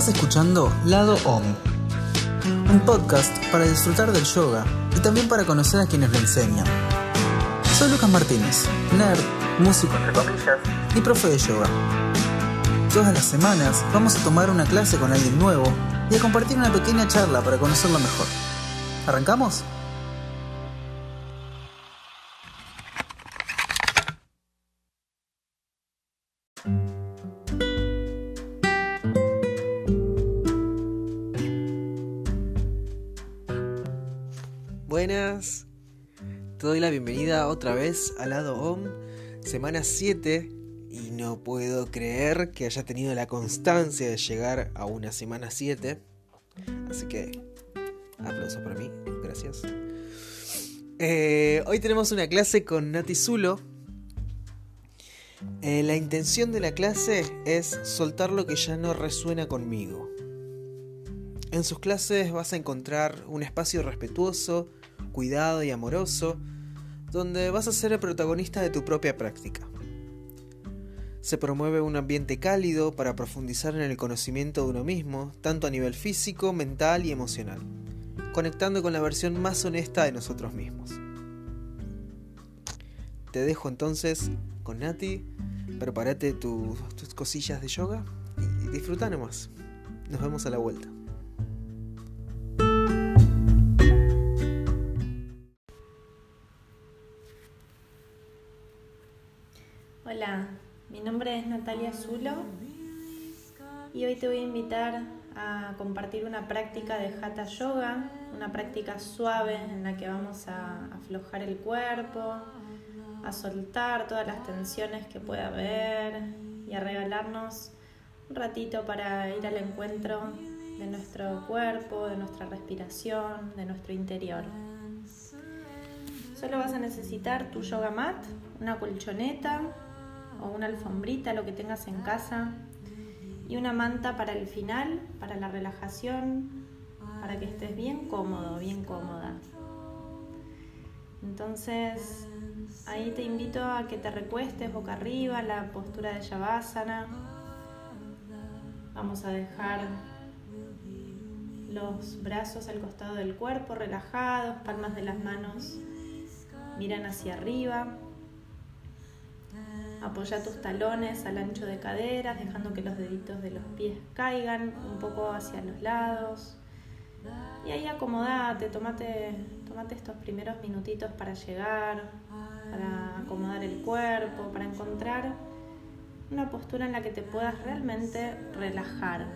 Estás escuchando Lado Om, un podcast para disfrutar del yoga y también para conocer a quienes lo enseñan. Soy Lucas Martínez, nerd, músico y profe de yoga. Todas las semanas vamos a tomar una clase con alguien nuevo y a compartir una pequeña charla para conocerlo mejor. ¿Arrancamos? Bienvenida otra vez al lado OM, semana 7, y no puedo creer que haya tenido la constancia de llegar a una semana 7, así que aplauso para mí, gracias. Eh, hoy tenemos una clase con Nati Zulo. Eh, la intención de la clase es soltar lo que ya no resuena conmigo. En sus clases vas a encontrar un espacio respetuoso, cuidado y amoroso, donde vas a ser el protagonista de tu propia práctica. Se promueve un ambiente cálido para profundizar en el conocimiento de uno mismo, tanto a nivel físico, mental y emocional, conectando con la versión más honesta de nosotros mismos. Te dejo entonces con Nati, prepárate tus cosillas de yoga y disfruta nomás. Nos vemos a la vuelta. Natalia Zulo y hoy te voy a invitar a compartir una práctica de Hatha Yoga, una práctica suave en la que vamos a aflojar el cuerpo, a soltar todas las tensiones que pueda haber y a regalarnos un ratito para ir al encuentro de nuestro cuerpo, de nuestra respiración, de nuestro interior. Solo vas a necesitar tu yoga mat, una colchoneta o una alfombrita, lo que tengas en casa, y una manta para el final, para la relajación, para que estés bien cómodo, bien cómoda. Entonces, ahí te invito a que te recuestes boca arriba, la postura de Shavasana. Vamos a dejar los brazos al costado del cuerpo, relajados, palmas de las manos miran hacia arriba. Apoya tus talones al ancho de caderas, dejando que los deditos de los pies caigan un poco hacia los lados. Y ahí acomodate, tomate, tomate estos primeros minutitos para llegar, para acomodar el cuerpo, para encontrar una postura en la que te puedas realmente relajar.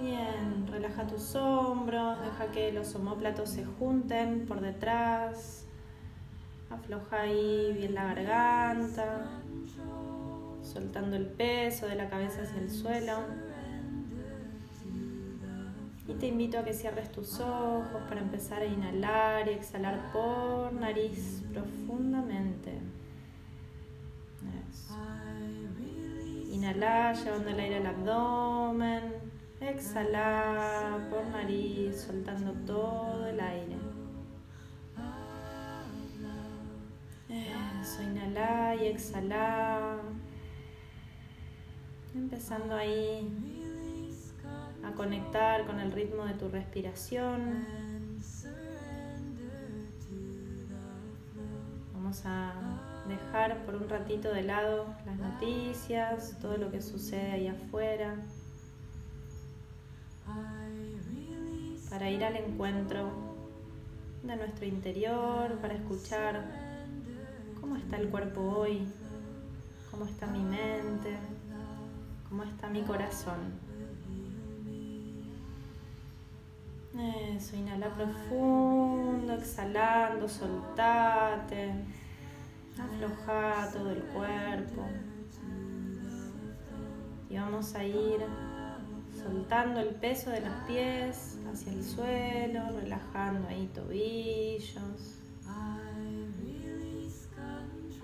Bien, relaja tus hombros, deja que los omóplatos se junten por detrás. Afloja ahí bien la garganta, soltando el peso de la cabeza hacia el suelo. Y te invito a que cierres tus ojos para empezar a inhalar y exhalar por nariz profundamente. Eso. Inhalar llevando el aire al abdomen. Exhalar por nariz, soltando todo el aire. Eso, inhalar y exhalar. Empezando ahí a conectar con el ritmo de tu respiración. Vamos a dejar por un ratito de lado las noticias, todo lo que sucede ahí afuera. para ir al encuentro de nuestro interior, para escuchar está el cuerpo hoy, cómo está mi mente, cómo está mi corazón. Eso, inhala profundo, exhalando, soltate, afloja todo el cuerpo. Y vamos a ir soltando el peso de los pies hacia el suelo, relajando ahí tobillos,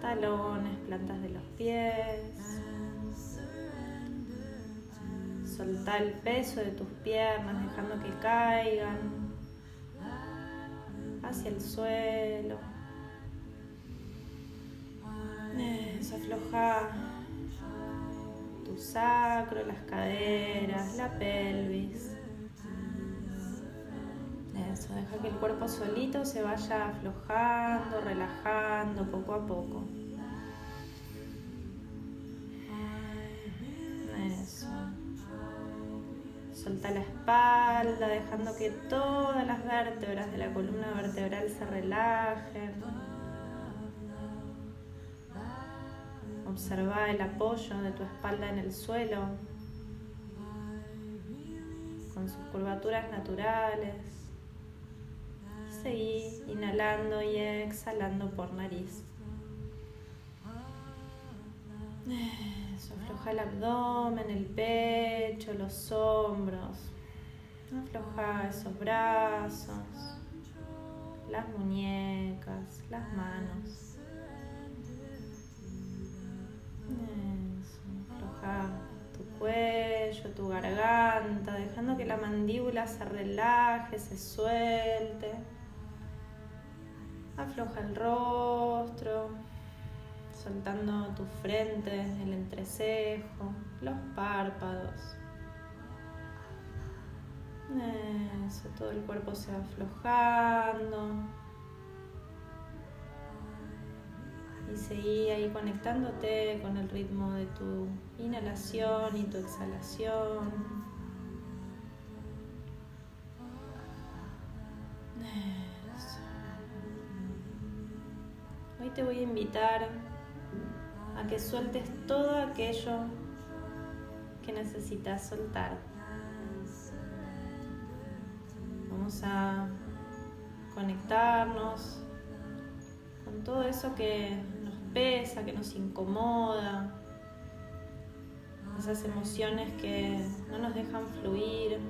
talones, plantas de los pies. Soltar el peso de tus piernas, dejando que caigan hacia el suelo. Eso, afloja tu sacro, las caderas, la pelvis. Cuerpo solito se vaya aflojando, relajando poco a poco. Eso. Solta la espalda, dejando que todas las vértebras de la columna vertebral se relajen. Observa el apoyo de tu espalda en el suelo, con sus curvaturas naturales seguí inhalando y exhalando por nariz. Eso, afloja el abdomen, el pecho, los hombros. Afloja esos brazos, las muñecas, las manos. Eso, afloja tu cuello, tu garganta, dejando que la mandíbula se relaje, se suelte. Afloja el rostro, soltando tu frente, el entrecejo, los párpados. Eso, todo el cuerpo se va aflojando. Y seguí ahí conectándote con el ritmo de tu inhalación y tu exhalación. Te voy a invitar a que sueltes todo aquello que necesitas soltar. Vamos a conectarnos con todo eso que nos pesa, que nos incomoda, esas emociones que no nos dejan fluir,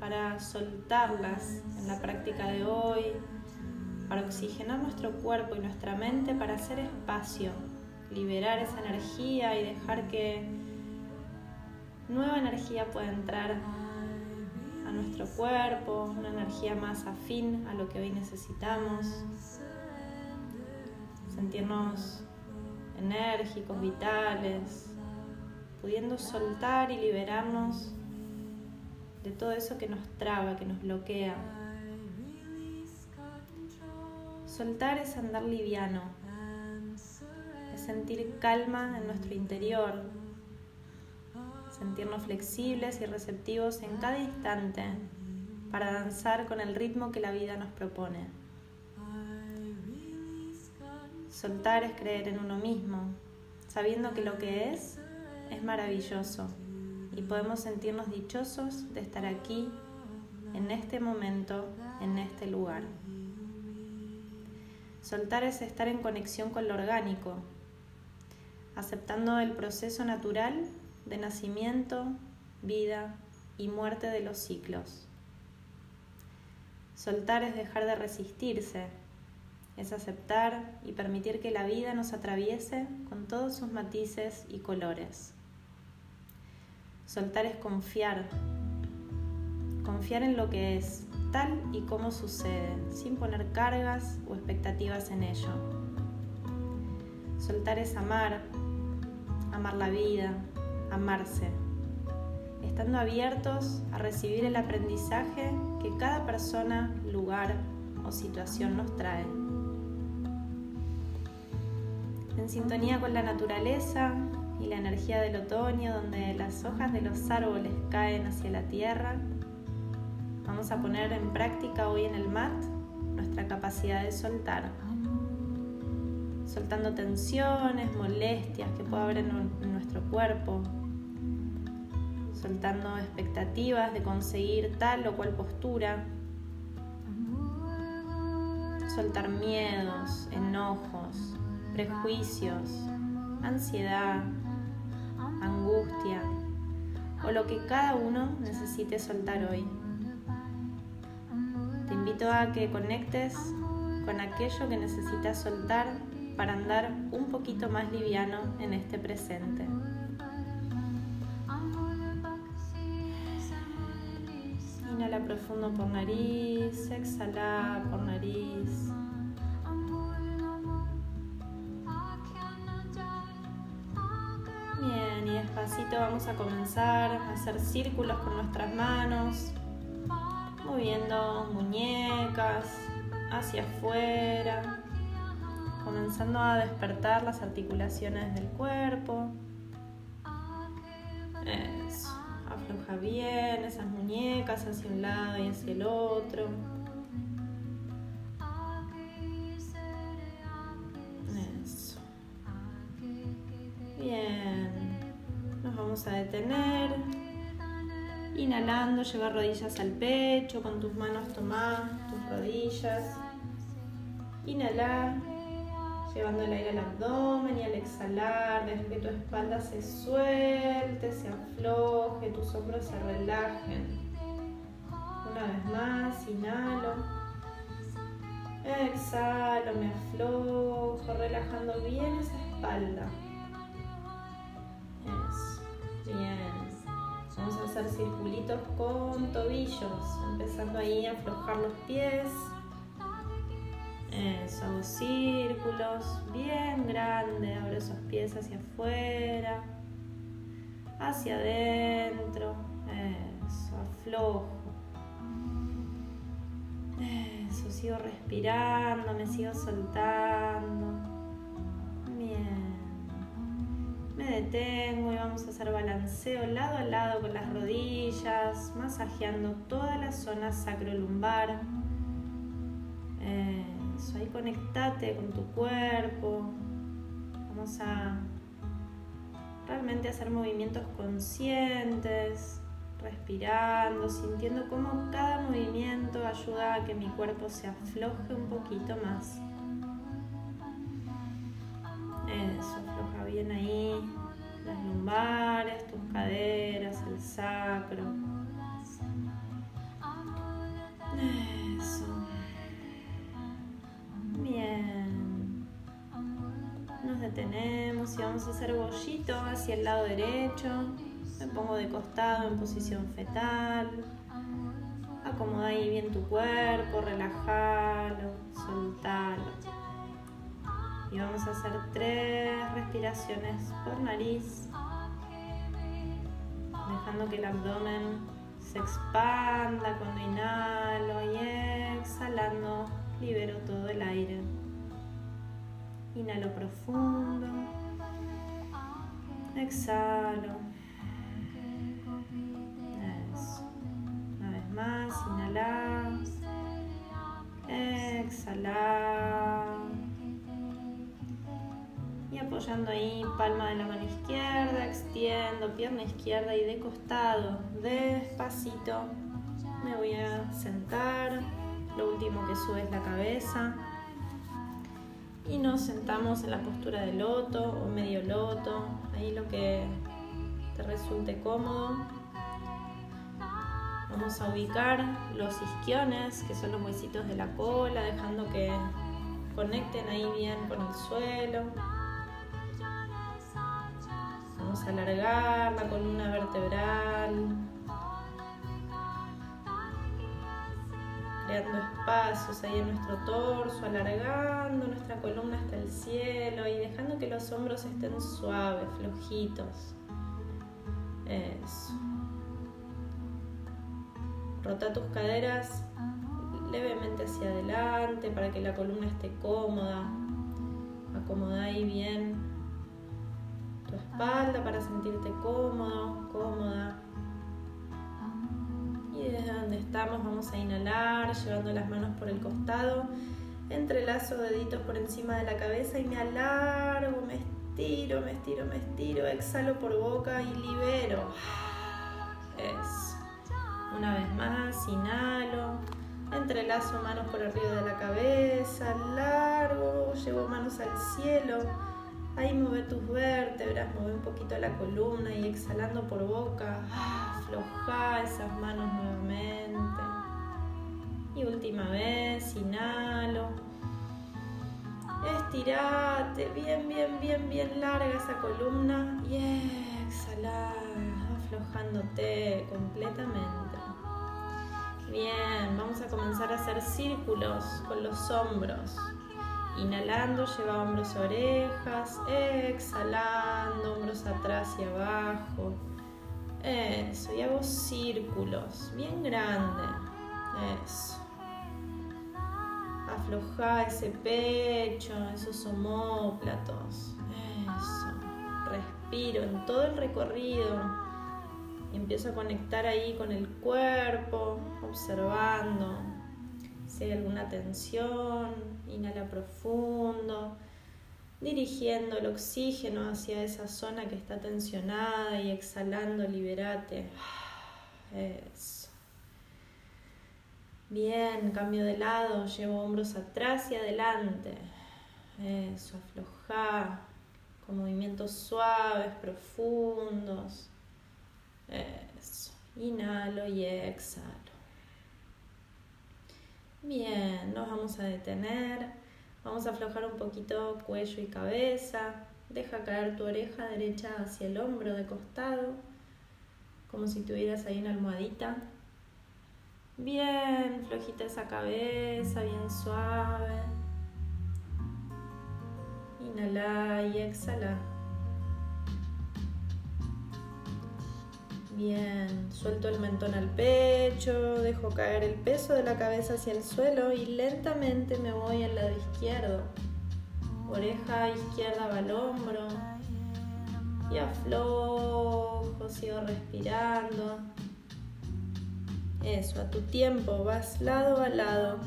para soltarlas en la práctica de hoy, para oxigenar nuestro cuerpo y nuestra mente, para hacer espacio, liberar esa energía y dejar que nueva energía pueda entrar a nuestro cuerpo, una energía más afín a lo que hoy necesitamos, sentirnos enérgicos, vitales, pudiendo soltar y liberarnos de todo eso que nos traba, que nos bloquea. Soltar es andar liviano, es sentir calma en nuestro interior, sentirnos flexibles y receptivos en cada instante para danzar con el ritmo que la vida nos propone. Soltar es creer en uno mismo, sabiendo que lo que es es maravilloso y podemos sentirnos dichosos de estar aquí, en este momento, en este lugar. Soltar es estar en conexión con lo orgánico, aceptando el proceso natural de nacimiento, vida y muerte de los ciclos. Soltar es dejar de resistirse, es aceptar y permitir que la vida nos atraviese con todos sus matices y colores. Soltar es confiar, confiar en lo que es, y como sucede, sin poner cargas o expectativas en ello. Soltar es amar, amar la vida, amarse, estando abiertos a recibir el aprendizaje que cada persona, lugar o situación nos trae. En sintonía con la naturaleza y la energía del otoño, donde las hojas de los árboles caen hacia la tierra, Vamos a poner en práctica hoy en el mat nuestra capacidad de soltar. Soltando tensiones, molestias que pueda haber en, nuestro cuerpo. Soltando expectativas de conseguir tal o cual postura. Soltar miedos, enojos, prejuicios, ansiedad, angustia o lo que cada uno necesite soltar hoy a que conectes con aquello que necesitas soltar para andar un poquito más liviano en este presente. Inhala profundo por nariz, exhala por nariz. Bien, y despacito vamos a comenzar a hacer círculos con nuestras manos, moviendo muñecas hacia afuera, comenzando a despertar las articulaciones del cuerpo. Eso. Afloja bien esas muñecas hacia un lado y hacia el otro. Eso. Bien. Nos vamos a detener. Inhalando, lleva rodillas al pecho, con tus manos tomás tus rodillas. Inhala llevando el aire al abdomen y al exhalar, deja que tu espalda se suelte, se afloje, tus hombros se relajen. Una vez más, inhalo. Exhalo, me aflojo, relajando bien esa espalda. Eso, bien. Vamos a hacer circulitos con tobillos, empezando ahí a aflojar los pies. Eso, hago círculos bien grandes, abro esos pies hacia afuera, hacia adentro, eso, aflojo. Eso, sigo respirando, me sigo soltando. Bien. Me detengo y vamos a hacer balanceo lado a lado con las rodillas, masajeando toda la zona sacrolumbar. Eso, ahí conectate con tu cuerpo. Vamos a realmente hacer movimientos conscientes, respirando, sintiendo cómo cada movimiento ayuda a que mi cuerpo se afloje un poquito más. Eso, afloja bien ahí las lumbares, tus caderas, el sacro. Eso. Bien. Nos detenemos y vamos a hacer bollito hacia el lado derecho. Me pongo de costado en posición fetal. Acomoda ahí bien tu cuerpo, relajalo, soltalo. Y vamos a hacer tres respiraciones por nariz, dejando que el abdomen se expanda cuando inhalo y exhalando libero todo el aire. Inhalo profundo, exhalo. Eso. Una vez más, inhalar, exhalar. Apoyando ahí palma de la mano izquierda, extiendo pierna izquierda y de costado, despacito, me voy a sentar. Lo último que sube es la cabeza. Y nos sentamos en la postura de loto o medio loto, ahí lo que te resulte cómodo. Vamos a ubicar los isquiones, que son los huesitos de la cola, dejando que conecten ahí bien con el suelo. Alargar la columna vertebral, creando espacios ahí en nuestro torso, alargando nuestra columna hasta el cielo y dejando que los hombros estén suaves, flojitos. Eso. Rota tus caderas levemente hacia adelante para que la columna esté cómoda. Acomoda ahí bien espalda para sentirte cómodo, cómoda. Y desde donde estamos vamos a inhalar, llevando las manos por el costado. Entrelazo deditos por encima de la cabeza y me alargo, me estiro, me estiro, me estiro. Exhalo por boca y libero. Eso. Una vez más, inhalo. Entrelazo manos por arriba de la cabeza, largo, llevo manos al cielo. Ahí mueve tus vértebras, mueve un poquito la columna y exhalando por boca, afloja esas manos nuevamente. Y última vez, inhalo. Estirate, bien, bien, bien, bien larga esa columna y exhala, aflojándote completamente. Bien, vamos a comenzar a hacer círculos con los hombros. Inhalando, lleva hombros a orejas. Exhalando, hombros atrás y abajo. Eso, y hago círculos bien grandes. Eso. Afloja ese pecho, esos homóplatos. Eso. Respiro en todo el recorrido. Y empiezo a conectar ahí con el cuerpo, observando si alguna tensión. Inhala profundo dirigiendo el oxígeno hacia esa zona que está tensionada y exhalando, liberate. Eso. Bien, cambio de lado, llevo hombros atrás y adelante. Eso, afloja con movimientos suaves, profundos. Eso, inhalo y exhalo. Bien, nos vamos a detener. Vamos a aflojar un poquito cuello y cabeza. Deja caer tu oreja derecha hacia el hombro de costado, como si tuvieras ahí una almohadita. Bien, flojita esa cabeza, bien suave. Inhala y exhala. Bien, suelto el mentón al pecho, dejo caer el peso de la cabeza hacia el suelo y lentamente me voy al lado izquierdo. Oreja izquierda va al hombro y aflojo, sigo respirando. Eso, a tu tiempo, vas lado a lado,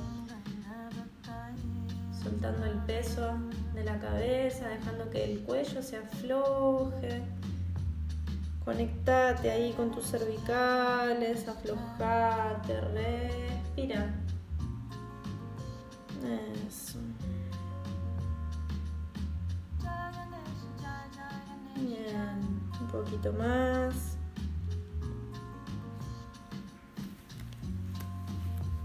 soltando el peso de la cabeza, dejando que el cuello se afloje Conectate ahí con tus cervicales, aflojate, respira. Eso. Bien, un poquito más.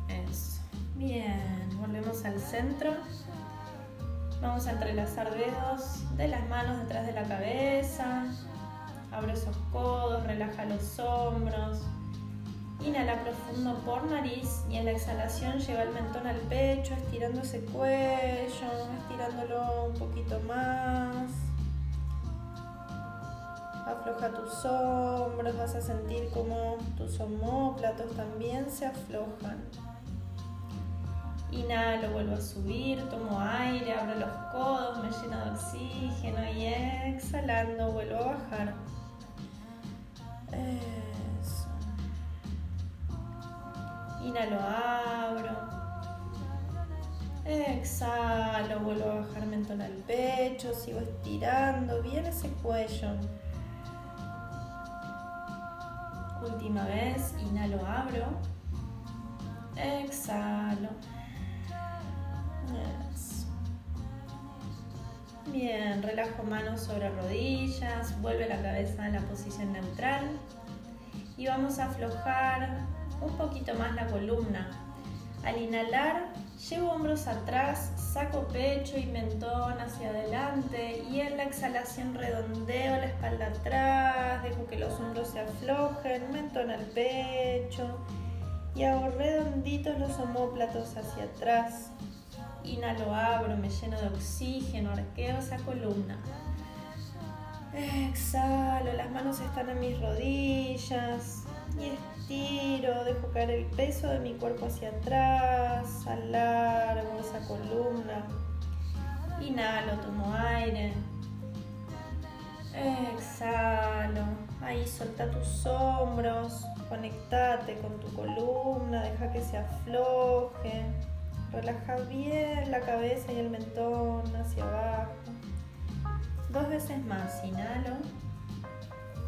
Eso. Bien, volvemos al centro. Vamos a entrelazar dedos de las manos detrás de la cabeza. Abre esos codos, relaja los hombros. Inhala profundo por nariz y en la exhalación lleva el mentón al pecho, estirando ese cuello, estirándolo un poquito más. Afloja tus hombros, vas a sentir como tus homóplatos también se aflojan. Inhalo, vuelvo a subir, tomo aire, abro los codos, me lleno de oxígeno y exhalando vuelvo a bajar. Eso. Inhalo, abro. Exhalo, vuelvo a bajar mentón al pecho, sigo estirando bien ese cuello. Última vez, inhalo, abro. Exhalo. Bien, relajo manos sobre rodillas, vuelve la cabeza en la posición neutral y vamos a aflojar un poquito más la columna. Al inhalar, llevo hombros atrás, saco pecho y mentón hacia adelante y en la exhalación redondeo la espalda atrás, dejo que los hombros se aflojen, mentón al pecho y hago redonditos los homóplatos hacia atrás. Inhalo, abro, me lleno de oxígeno, arqueo esa columna. Exhalo, las manos están en mis rodillas y estiro, dejo caer el peso de mi cuerpo hacia atrás, alargo esa columna. Inhalo, tomo aire. Exhalo, ahí solta tus hombros, conectate con tu columna, deja que se afloje. Relaja bien la cabeza y el mentón hacia abajo. Dos veces más, inhalo.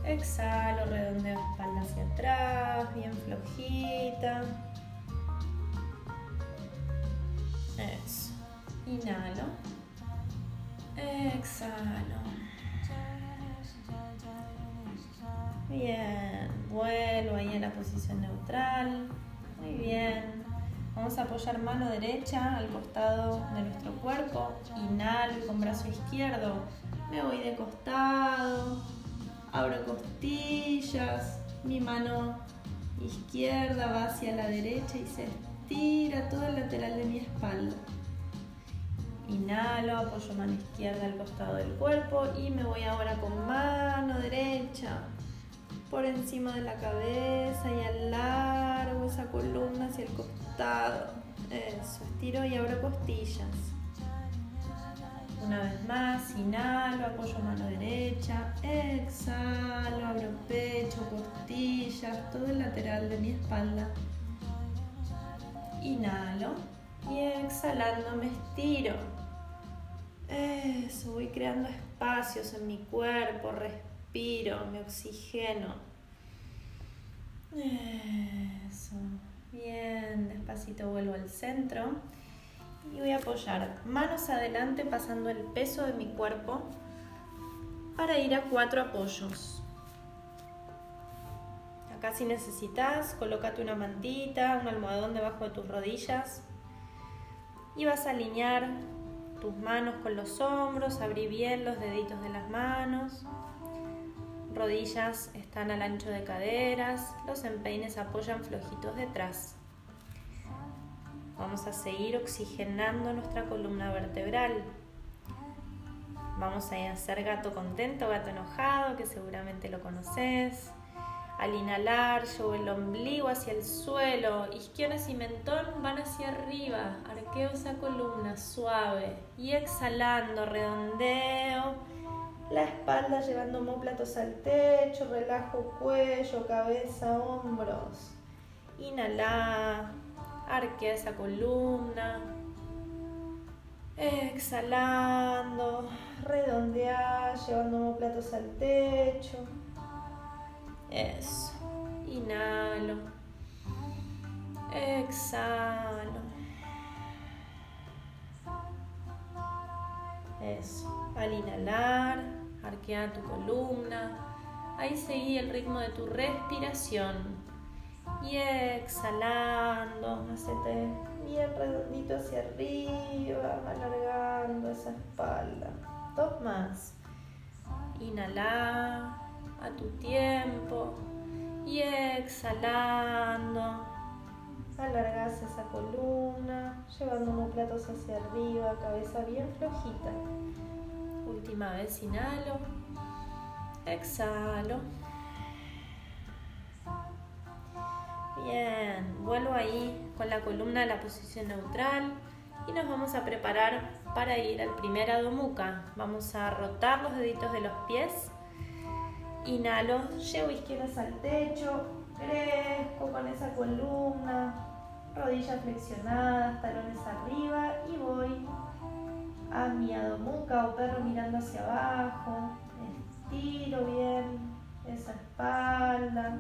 Exhalo, redondeo espalda hacia atrás, bien flojita. Eso. Inhalo. Exhalo. Bien, vuelvo ahí en la posición neutral. Muy bien. Vamos a apoyar mano derecha al costado de nuestro cuerpo. Inhalo con brazo izquierdo. Me voy de costado. Abro costillas. Mi mano izquierda va hacia la derecha y se estira todo el lateral de mi espalda. Inhalo, apoyo mano izquierda al costado del cuerpo y me voy ahora con mano derecha por encima de la cabeza y alargo esa columna hacia el costado. Eso, estiro y abro costillas. Una vez más, inhalo, apoyo mano derecha, exhalo, abro pecho, costillas, todo el lateral de mi espalda. Inhalo y exhalando me estiro. Eso, voy creando espacios en mi cuerpo, respiro, me oxigeno. Eso, bien, despacito vuelvo al centro y voy a apoyar manos adelante pasando el peso de mi cuerpo para ir a cuatro apoyos. Acá si necesitas, colócate una mantita, un almohadón debajo de tus rodillas y vas a alinear tus manos con los hombros, abrí bien los deditos de las manos. Rodillas están al ancho de caderas, los empeines apoyan flojitos detrás. Vamos a seguir oxigenando nuestra columna vertebral. Vamos a hacer gato contento, gato enojado, que seguramente lo conoces. Al inhalar, llevo el ombligo hacia el suelo, isquiones y mentón van hacia arriba, arqueo esa columna suave y exhalando, redondeo la espalda llevando homóplatos al techo, relajo cuello, cabeza, hombros. Inhala, arquea esa columna. Exhalando, redondear, llevando homóplatos al techo. Eso. Inhalo. Exhalo. Eso. Al inhalar, arquea tu columna. Ahí seguí el ritmo de tu respiración. Y exhalando, hacete bien redondito hacia arriba, alargando esa espalda. Dos más. Inhala a tu tiempo y exhalando. Alargas esa columna, llevando platos hacia arriba, cabeza bien flojita. Última vez, inhalo, exhalo. Bien, vuelvo ahí con la columna a la posición neutral y nos vamos a preparar para ir al primer Adho Vamos a rotar los deditos de los pies. Inhalo, llevo izquierdas al techo, crezco con esa columna, rodillas flexionadas, talones arriba y voy a mi Adho o perro mirando hacia abajo. Estiro bien esa espalda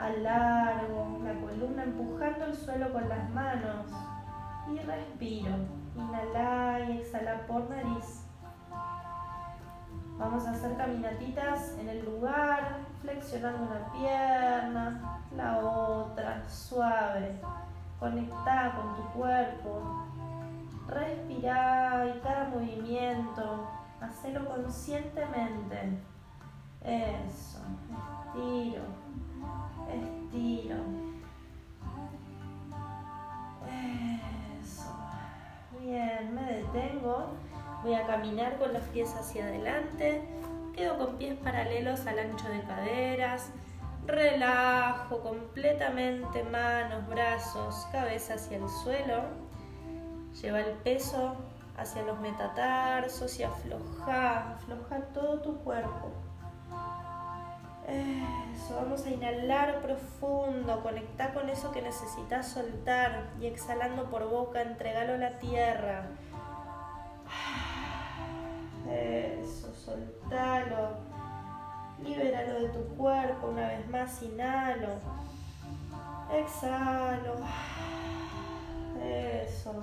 alargo la columna empujando el suelo con las manos y respiro. Inhala y exhala por nariz. Vamos a hacer caminatitas en el lugar, flexionando una pierna, la otra, suave. Conecta con tu cuerpo. Respira y cada movimiento, hacelo conscientemente. Eso, estiro estiro. Eso. Bien, me detengo. Voy a caminar con los pies hacia adelante. Quedo con pies paralelos al ancho de caderas. Relajo completamente manos, brazos, cabeza hacia el suelo. Lleva el peso hacia los metatarsos y afloja, afloja todo tu cuerpo. Eso, vamos a inhalar profundo, conectar con eso que necesitas soltar y exhalando por boca, entregalo a la tierra. Eso, soltalo. Libéralo de tu cuerpo una vez más, inhalo. Exhalo. Eso.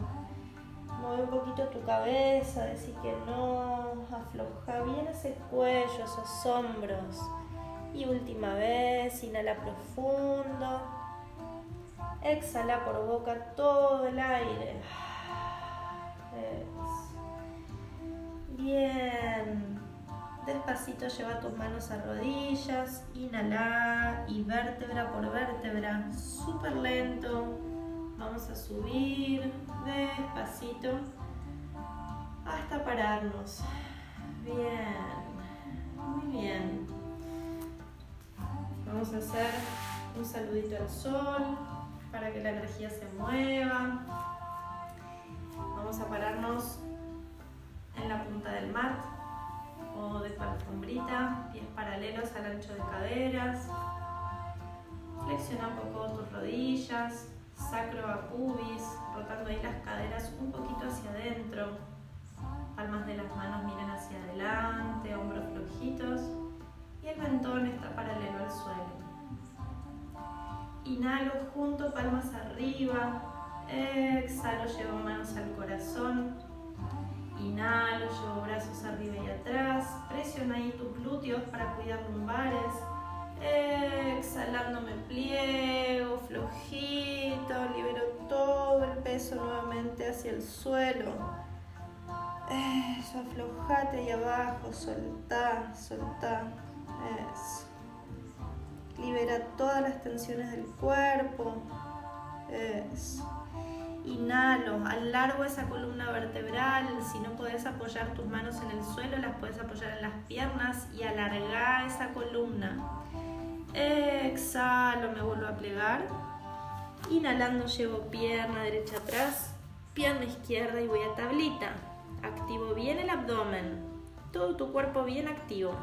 Mueve un poquito tu cabeza, decir que no. Afloja bien ese cuello, esos hombros. Y última vez, inhala profundo. Exhala por boca todo el aire. Bien. Despacito lleva tus manos a rodillas. Inhala y vértebra por vértebra. Súper lento. Vamos a subir despacito. pararnos. Bien, muy bien. Vamos a hacer un saludito al sol para que la energía se mueva. Vamos a pararnos en la punta del mat o de tu alfombrita, pies paralelos al ancho de caderas. Flexiona un poco tus rodillas, sacro a pubis, rotando ahí las caderas un poquito hacia adentro. Palmas de las manos miren hacia adelante, hombros flojitos y el mentón está paralelo al suelo. Inhalo junto, palmas arriba. Exhalo, llevo manos al corazón. Inhalo, llevo brazos arriba y atrás. Presiona ahí tus glúteos para cuidar lumbares. Exhalando me pliego, flojito, libero todo el peso nuevamente hacia el suelo. Eso, aflojate ahí abajo, soltá, soltá. Eso. Libera todas las tensiones del cuerpo. Eso. Inhalo, alargo esa columna vertebral. Si no puedes apoyar tus manos en el suelo, las puedes apoyar en las piernas y alargar esa columna. Exhalo, me vuelvo a plegar. Inhalando, llevo pierna derecha atrás, pierna izquierda y voy a tablita. Activo bien el abdomen, todo tu cuerpo bien activo.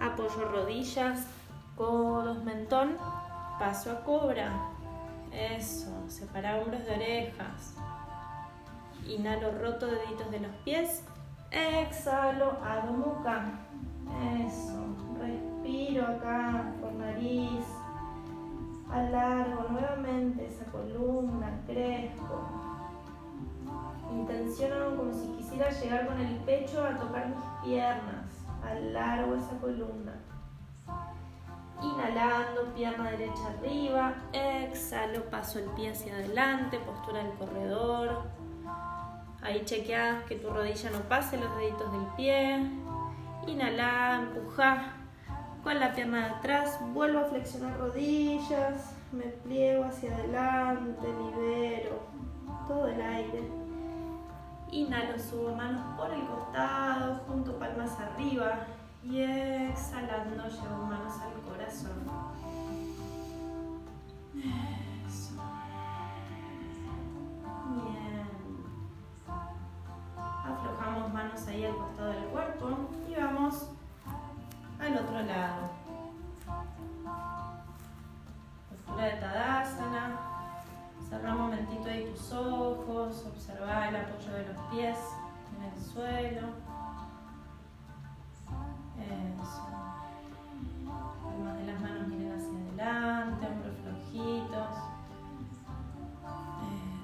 Apoyo rodillas, codos, mentón, paso a cobra. Eso, separa hombros de orejas. Inhalo, roto deditos de los pies. Exhalo, hago muca. Eso, respiro acá por nariz. Alargo nuevamente esa columna, crezco. Intenciono como si quisiera llegar con el pecho a tocar mis piernas. Alargo esa columna. Inhalando, pierna derecha arriba. Exhalo, paso el pie hacia adelante, postura del corredor. Ahí chequeas que tu rodilla no pase los deditos del pie. Inhala, empuja con la pierna de atrás. Vuelvo a flexionar rodillas. Me pliego hacia adelante, libero todo el aire. Inhalo, subo manos por el costado, junto palmas arriba. Y exhalando, llevo manos al corazón. Eso. Bien. Aflojamos manos ahí al costado del cuerpo y vamos al otro lado. Postura de Tadasana. Cerra un momentito ahí tus ojos, observa el apoyo de los pies en el suelo. Eso. Palmas de las manos miren hacia adelante, hombros flojitos.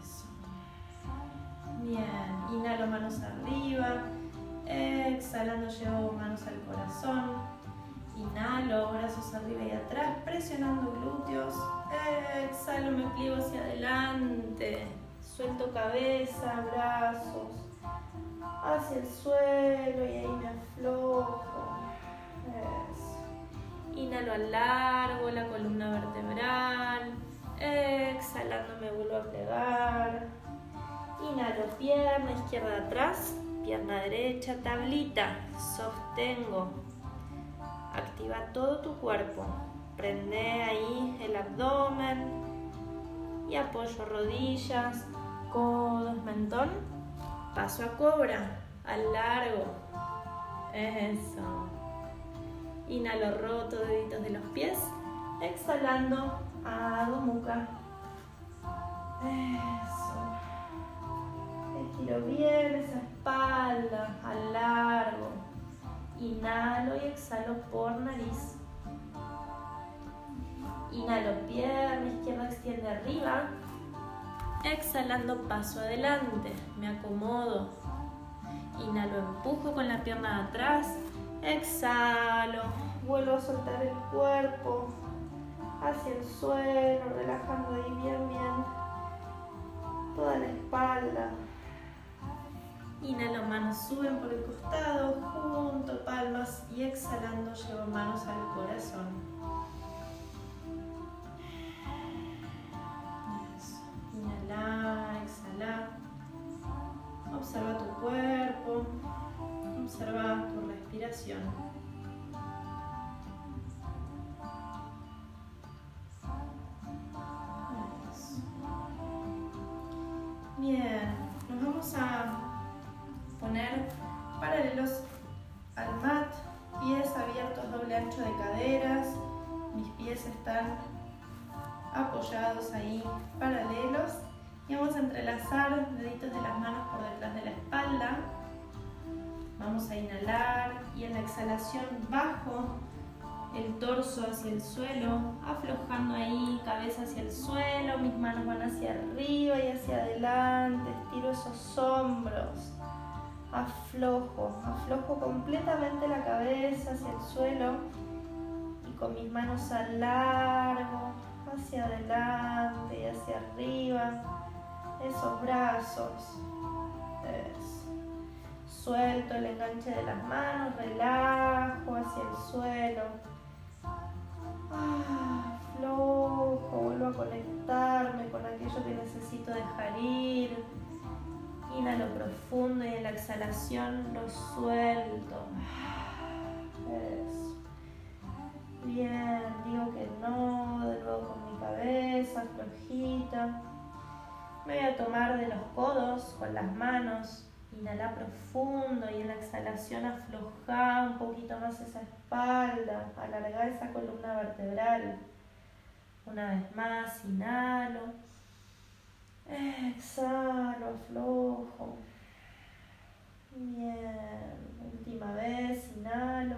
Eso. Bien, inhalo manos arriba. Exhalando llevo manos al corazón. Inhalo, brazos arriba y atrás, presionando glúteos. Exhalo, me pliego hacia adelante. Suelto cabeza, brazos hacia el suelo y ahí me aflojo. Inhalo al largo la columna vertebral. Exhalando me vuelvo a plegar. Inhalo pierna izquierda atrás, pierna derecha, tablita. Sostengo. Activa todo tu cuerpo. Prende ahí el abdomen y apoyo rodillas, codos, mentón. Paso a cobra, al largo. Eso. Inhalo roto, deditos de los pies. Exhalando, hago muca. Eso. Estiro bien esa espalda, al largo. Inhalo y exhalo por nariz. Inhalo, pierna izquierda extiende arriba. Exhalando, paso adelante. Me acomodo. Inhalo, empujo con la pierna de atrás. Exhalo, vuelvo a soltar el cuerpo hacia el suelo, relajando ahí bien, bien toda la espalda. Inhalo, manos suben por el costado, junto palmas y exhalando llevo manos al corazón. Inhala, exhala. Observa tu cuerpo, observa tu respiración. Paralelos al mat, pies abiertos doble ancho de caderas, mis pies están apoyados ahí paralelos y vamos a entrelazar deditos de las manos por detrás de la espalda. Vamos a inhalar y en la exhalación bajo el torso hacia el suelo, aflojando ahí cabeza hacia el suelo, mis manos van hacia arriba y hacia adelante, estiro esos hombros, aflojo, aflojo completamente la cabeza hacia el suelo y con mis manos alargo hacia adelante y hacia arriba, esos brazos. Suelto el enganche de las manos, relajo hacia el suelo. Ah, flojo, vuelvo a conectarme con aquello que necesito dejar ir. Inhalo profundo y en la exhalación lo suelto. Eso. Bien, digo que no, de nuevo con mi cabeza flojita. Me voy a tomar de los codos con las manos. Inhala profundo y en la exhalación afloja un poquito más esa espalda, alargar esa columna vertebral. Una vez más, inhalo. Exhalo, aflojo. Bien, última vez, inhalo.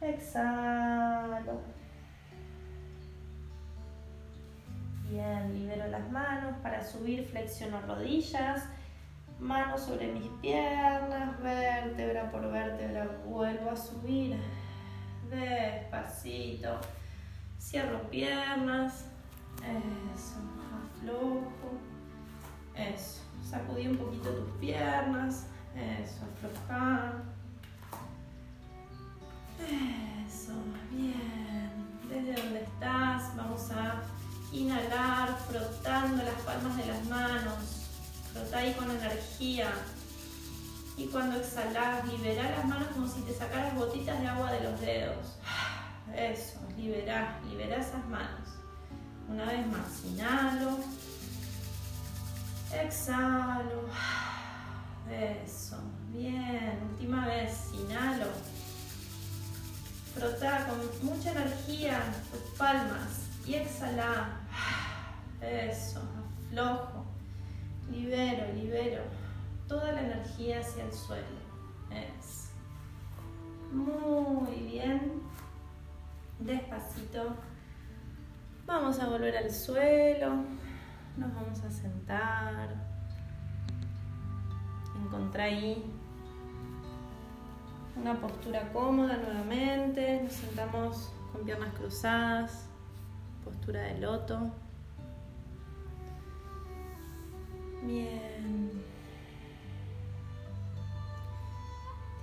Exhalo. Bien, libero las manos para subir, flexiono rodillas, manos sobre mis piernas, vértebra por vértebra, vuelvo a subir despacito, cierro piernas, eso, aflojo, eso, sacudí un poquito tus piernas, eso, afloja, eso, bien, desde donde estás vamos a Inhalar, frotando las palmas de las manos. Frota ahí con energía. Y cuando exhalas, libera las manos como si te sacaras gotitas de agua de los dedos. Eso, libera, libera esas manos. Una vez más, inhalo. Exhalo. Eso, bien. Última vez, inhalo. Frota con mucha energía tus palmas y exhala. Eso, aflojo, libero, libero toda la energía hacia el suelo. Es muy bien. Despacito. Vamos a volver al suelo. Nos vamos a sentar. Encontrá ahí una postura cómoda nuevamente. Nos sentamos con piernas cruzadas, postura de loto. Bien.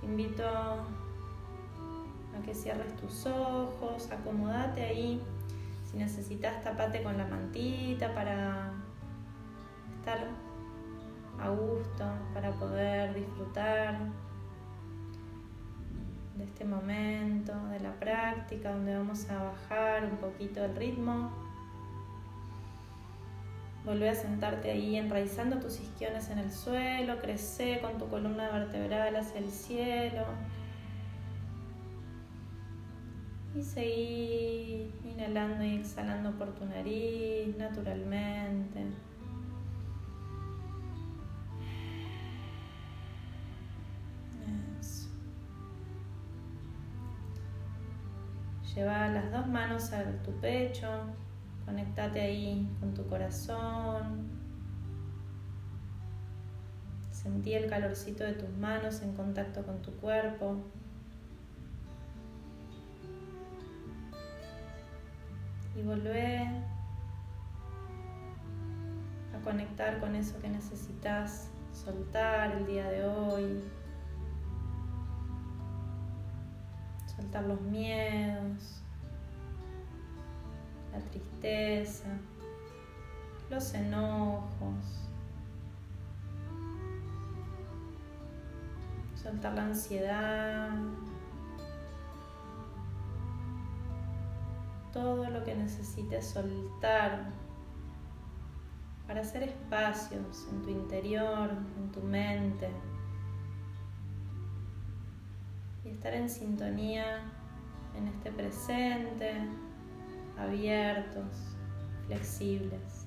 Te invito a que cierres tus ojos, acomodate ahí. Si necesitas, tapate con la mantita para estar a gusto, para poder disfrutar de este momento, de la práctica, donde vamos a bajar un poquito el ritmo. Volvé a sentarte ahí enraizando tus isquiones en el suelo, crece con tu columna vertebral hacia el cielo. Y seguí inhalando y exhalando por tu nariz naturalmente. Lleva las dos manos a tu pecho, Conectate ahí con tu corazón. Sentí el calorcito de tus manos en contacto con tu cuerpo. Y volvé a conectar con eso que necesitas soltar el día de hoy. Soltar los miedos la tristeza, los enojos. Soltar la ansiedad. Todo lo que necesites soltar para hacer espacios en tu interior, en tu mente. Y estar en sintonía en este presente, abiertos, flexibles.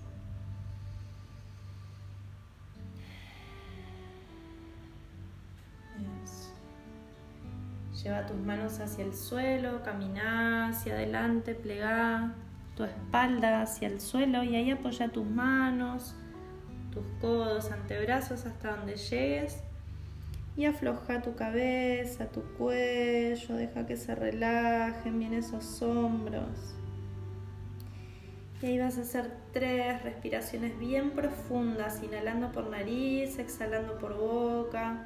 Lleva tus manos hacia el suelo, camina hacia adelante, plega tu espalda hacia el suelo y ahí apoya tus manos, tus codos, antebrazos hasta donde llegues y afloja tu cabeza, tu cuello, deja que se relajen bien esos hombros. Y ahí vas a hacer tres respiraciones bien profundas, inhalando por nariz, exhalando por boca.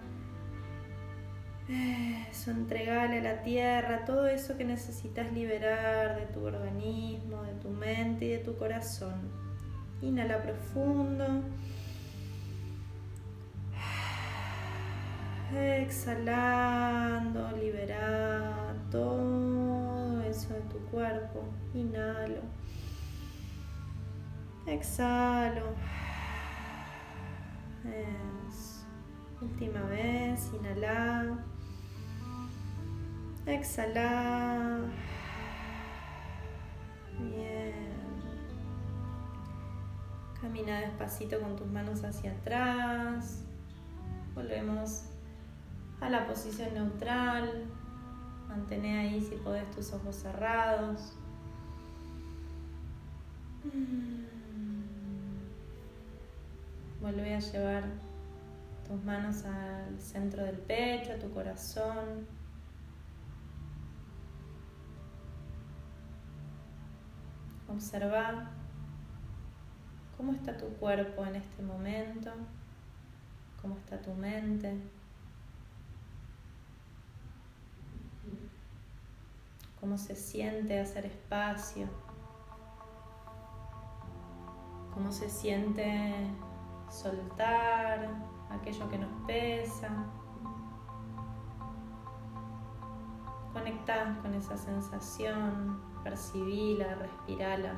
Eso, entregale a la tierra todo eso que necesitas liberar de tu organismo, de tu mente y de tu corazón. Inhala profundo. Exhalando, libera todo eso de tu cuerpo. Inhalo. Exhalo. Última vez, inhala. Exhala. Bien. Camina despacito con tus manos hacia atrás. Volvemos a la posición neutral. Mantén ahí si podés tus ojos cerrados. Vuelve a llevar tus manos al centro del pecho, a tu corazón. Observa cómo está tu cuerpo en este momento, cómo está tu mente. cómo se siente hacer espacio, cómo se siente soltar aquello que nos pesa. Conectar con esa sensación, percibila, respirala.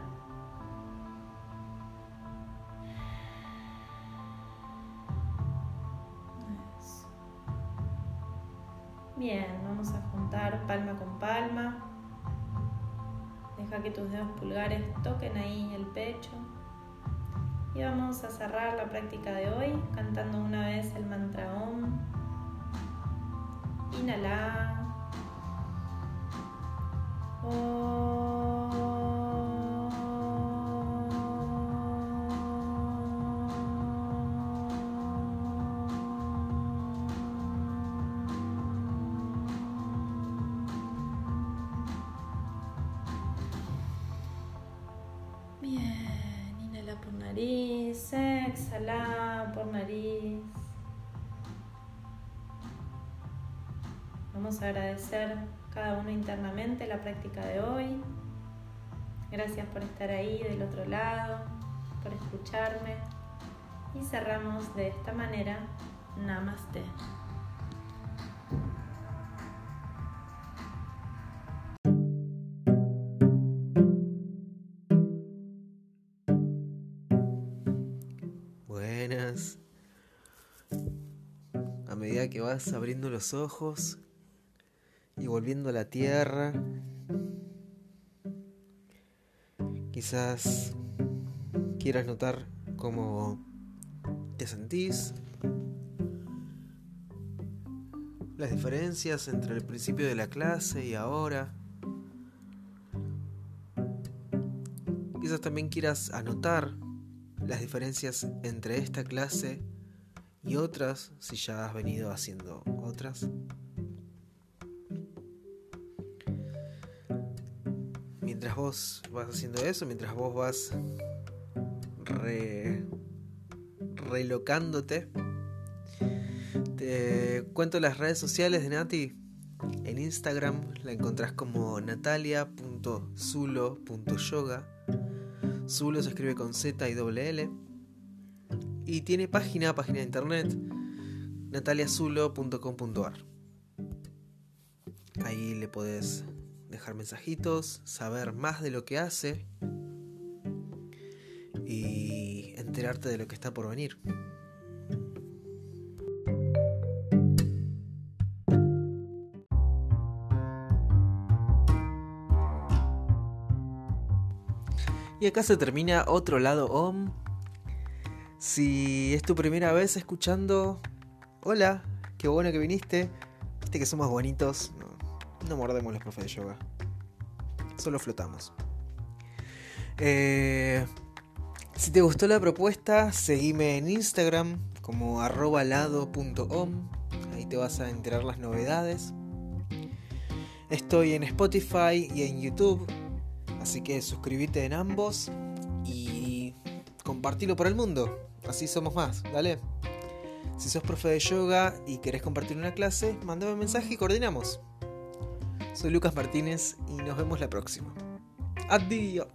Bien, vamos a juntar palma con palma. Deja que tus dedos pulgares toquen ahí el pecho. Y vamos a cerrar la práctica de hoy cantando una vez el mantra OM. Inhala. Nariz, exhala por nariz. Vamos a agradecer cada uno internamente la práctica de hoy. Gracias por estar ahí del otro lado, por escucharme. Y cerramos de esta manera. Namaste. que vas abriendo los ojos volviendo a la tierra. Quizás quieras notar cómo te sentís, las diferencias entre el principio de la clase y ahora. Quizás también quieras anotar las diferencias entre esta clase y otras si ya has venido haciendo otras. Mientras vos vas haciendo eso, mientras vos vas relocándote, te cuento las redes sociales de Nati. En Instagram la encontrás como natalia.zulo.yoga. Zulo se escribe con Z y doble L y tiene página, página de internet, nataliazulo.com.ar. Ahí le podés dejar mensajitos, saber más de lo que hace y enterarte de lo que está por venir. Y acá se termina otro lado OM. Si es tu primera vez escuchando, hola, qué bueno que viniste. Viste que somos bonitos. No, mordemos los profes de yoga. Solo flotamos. Eh, si te gustó la propuesta, seguime en Instagram como arroba lado.om. Ahí te vas a enterar las novedades. Estoy en Spotify y en YouTube Así que suscríbete en ambos y compartilo por el mundo. Así somos más, dale. Si sos profe de yoga y querés compartir una clase, mandame un mensaje y coordinamos. Soy Lucas Martínez y nos vemos la próxima. Adiós.